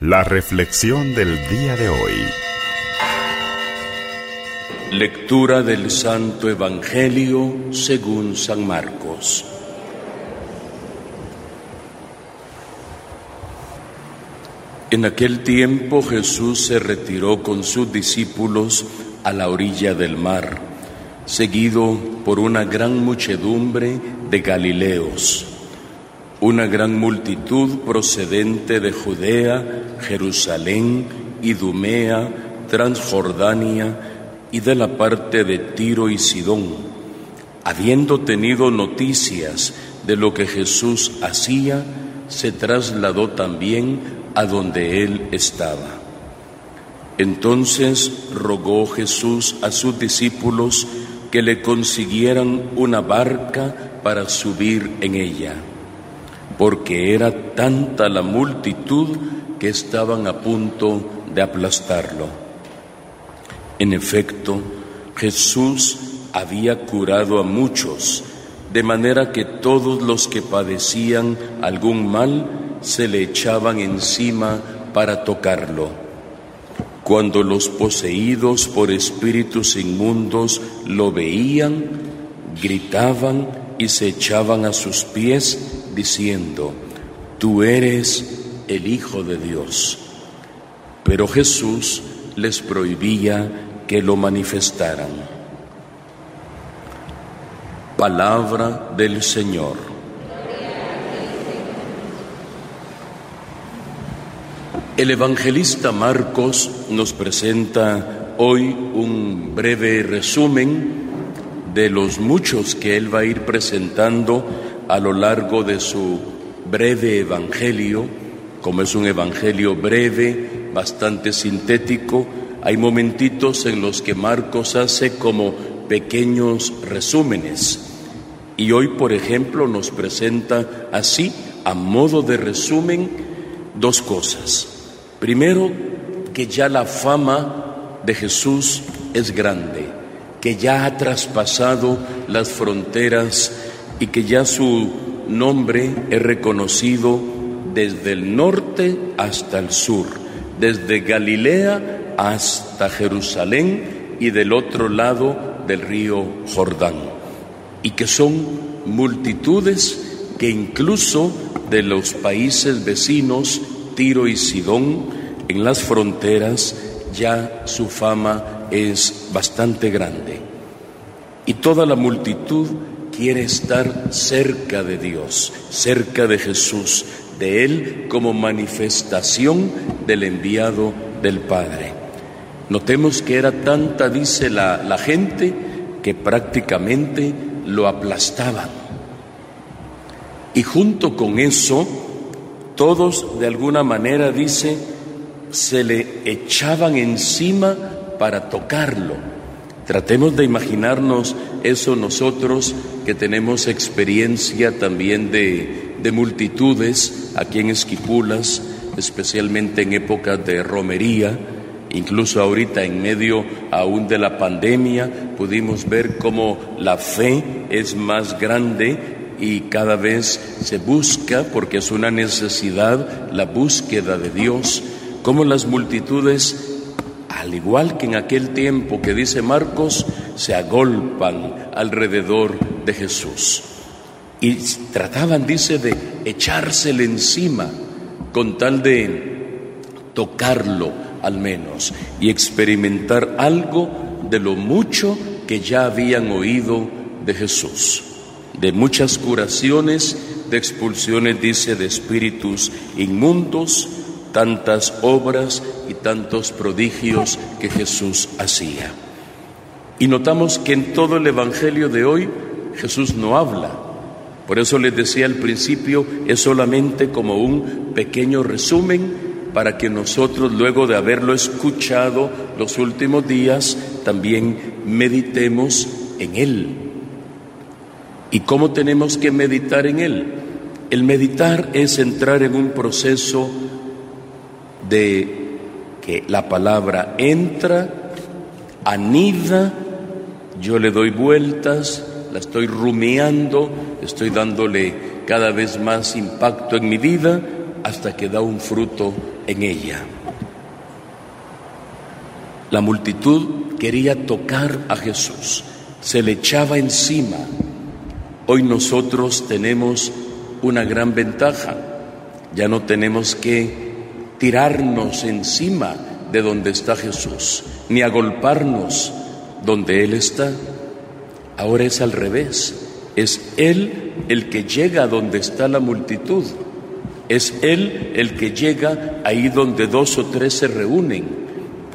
La reflexión del día de hoy. Lectura del Santo Evangelio según San Marcos. En aquel tiempo Jesús se retiró con sus discípulos a la orilla del mar, seguido por una gran muchedumbre de Galileos una gran multitud procedente de Judea, Jerusalén, Idumea, Transjordania y de la parte de Tiro y Sidón, habiendo tenido noticias de lo que Jesús hacía, se trasladó también a donde él estaba. Entonces rogó Jesús a sus discípulos que le consiguieran una barca para subir en ella porque era tanta la multitud que estaban a punto de aplastarlo. En efecto, Jesús había curado a muchos, de manera que todos los que padecían algún mal se le echaban encima para tocarlo. Cuando los poseídos por espíritus inmundos lo veían, gritaban y se echaban a sus pies diciendo, Tú eres el Hijo de Dios. Pero Jesús les prohibía que lo manifestaran. Palabra del Señor. El evangelista Marcos nos presenta hoy un breve resumen de los muchos que él va a ir presentando a lo largo de su breve evangelio, como es un evangelio breve, bastante sintético, hay momentitos en los que Marcos hace como pequeños resúmenes. Y hoy, por ejemplo, nos presenta así, a modo de resumen, dos cosas. Primero, que ya la fama de Jesús es grande, que ya ha traspasado las fronteras y que ya su nombre es reconocido desde el norte hasta el sur, desde Galilea hasta Jerusalén y del otro lado del río Jordán, y que son multitudes que incluso de los países vecinos, Tiro y Sidón, en las fronteras, ya su fama es bastante grande. Y toda la multitud quiere estar cerca de Dios, cerca de Jesús, de Él como manifestación del enviado del Padre. Notemos que era tanta, dice la, la gente, que prácticamente lo aplastaban. Y junto con eso, todos de alguna manera, dice, se le echaban encima para tocarlo. Tratemos de imaginarnos eso nosotros que tenemos experiencia también de, de multitudes aquí en Esquipulas, especialmente en épocas de romería, incluso ahorita en medio aún de la pandemia, pudimos ver cómo la fe es más grande y cada vez se busca, porque es una necesidad, la búsqueda de Dios, cómo las multitudes al igual que en aquel tiempo que dice Marcos, se agolpan alrededor de Jesús. Y trataban, dice, de echársele encima con tal de tocarlo al menos y experimentar algo de lo mucho que ya habían oído de Jesús, de muchas curaciones, de expulsiones, dice, de espíritus inmundos, tantas obras y tantos prodigios que Jesús hacía. Y notamos que en todo el Evangelio de hoy Jesús no habla. Por eso les decía al principio, es solamente como un pequeño resumen para que nosotros, luego de haberlo escuchado los últimos días, también meditemos en Él. ¿Y cómo tenemos que meditar en Él? El meditar es entrar en un proceso de que la palabra entra, anida, yo le doy vueltas, la estoy rumiando, estoy dándole cada vez más impacto en mi vida hasta que da un fruto en ella. La multitud quería tocar a Jesús, se le echaba encima. Hoy nosotros tenemos una gran ventaja, ya no tenemos que tirarnos encima de donde está Jesús, ni agolparnos donde Él está. Ahora es al revés, es Él el que llega a donde está la multitud, es Él el que llega ahí donde dos o tres se reúnen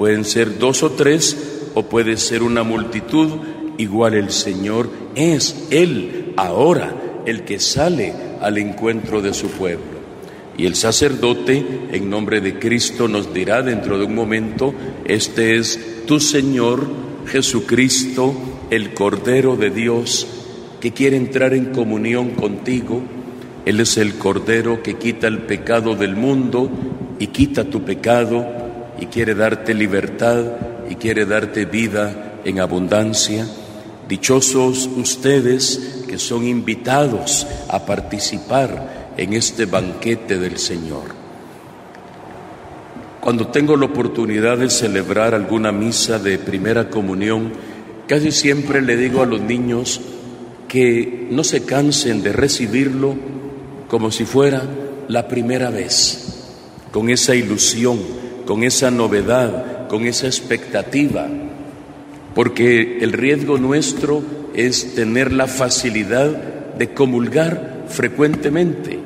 Pueden ser dos o tres o puede ser una multitud, igual el Señor es Él ahora el que sale al encuentro de su pueblo. Y el sacerdote, en nombre de Cristo, nos dirá dentro de un momento, este es tu Señor Jesucristo, el Cordero de Dios, que quiere entrar en comunión contigo. Él es el Cordero que quita el pecado del mundo y quita tu pecado y quiere darte libertad y quiere darte vida en abundancia. Dichosos ustedes que son invitados a participar en este banquete del Señor. Cuando tengo la oportunidad de celebrar alguna misa de primera comunión, casi siempre le digo a los niños que no se cansen de recibirlo como si fuera la primera vez, con esa ilusión con esa novedad, con esa expectativa, porque el riesgo nuestro es tener la facilidad de comulgar frecuentemente,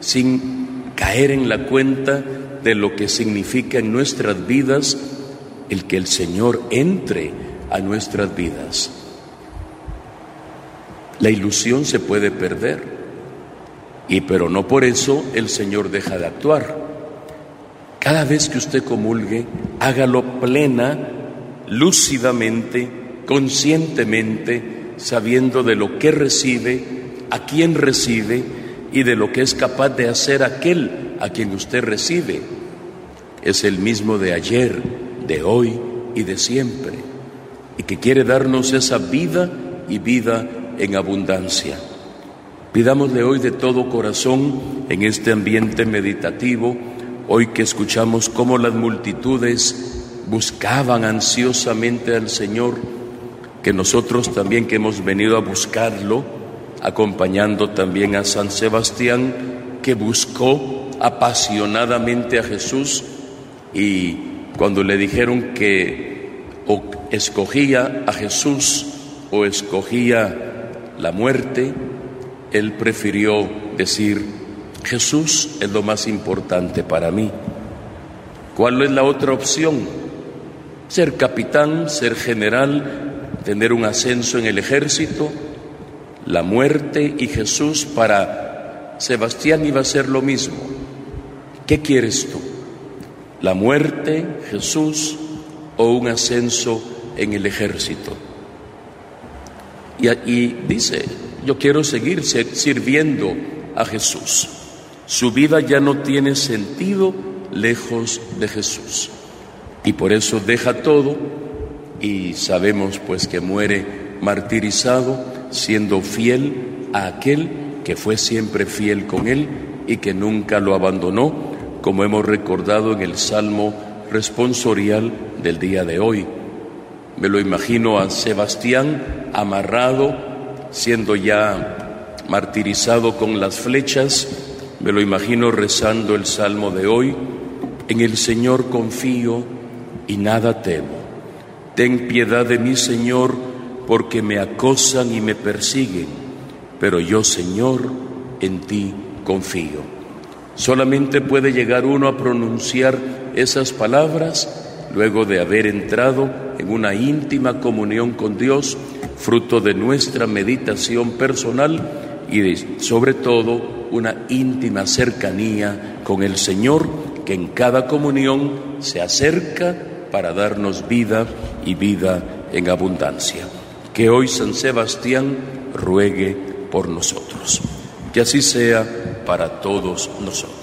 sin caer en la cuenta de lo que significa en nuestras vidas el que el Señor entre a nuestras vidas. La ilusión se puede perder, y pero no por eso el Señor deja de actuar. Cada vez que usted comulgue, hágalo plena, lúcidamente, conscientemente, sabiendo de lo que recibe, a quién recibe y de lo que es capaz de hacer aquel a quien usted recibe. Es el mismo de ayer, de hoy y de siempre, y que quiere darnos esa vida y vida en abundancia. Pidámosle hoy de todo corazón, en este ambiente meditativo, Hoy que escuchamos cómo las multitudes buscaban ansiosamente al Señor, que nosotros también que hemos venido a buscarlo, acompañando también a San Sebastián, que buscó apasionadamente a Jesús y cuando le dijeron que o escogía a Jesús o escogía la muerte, él prefirió decir, Jesús es lo más importante para mí. ¿Cuál es la otra opción? Ser capitán, ser general, tener un ascenso en el ejército, la muerte y Jesús para Sebastián iba a ser lo mismo. ¿Qué quieres tú? ¿La muerte, Jesús o un ascenso en el ejército? Y, y dice, yo quiero seguir sirviendo a Jesús. Su vida ya no tiene sentido lejos de Jesús. Y por eso deja todo y sabemos pues que muere martirizado siendo fiel a aquel que fue siempre fiel con él y que nunca lo abandonó, como hemos recordado en el Salmo responsorial del día de hoy. Me lo imagino a Sebastián amarrado, siendo ya martirizado con las flechas, me lo imagino rezando el salmo de hoy, en el Señor confío y nada temo. Ten piedad de mí, Señor, porque me acosan y me persiguen, pero yo, Señor, en ti confío. Solamente puede llegar uno a pronunciar esas palabras luego de haber entrado en una íntima comunión con Dios, fruto de nuestra meditación personal y sobre todo una íntima cercanía con el Señor que en cada comunión se acerca para darnos vida y vida en abundancia. Que hoy San Sebastián ruegue por nosotros. Que así sea para todos nosotros.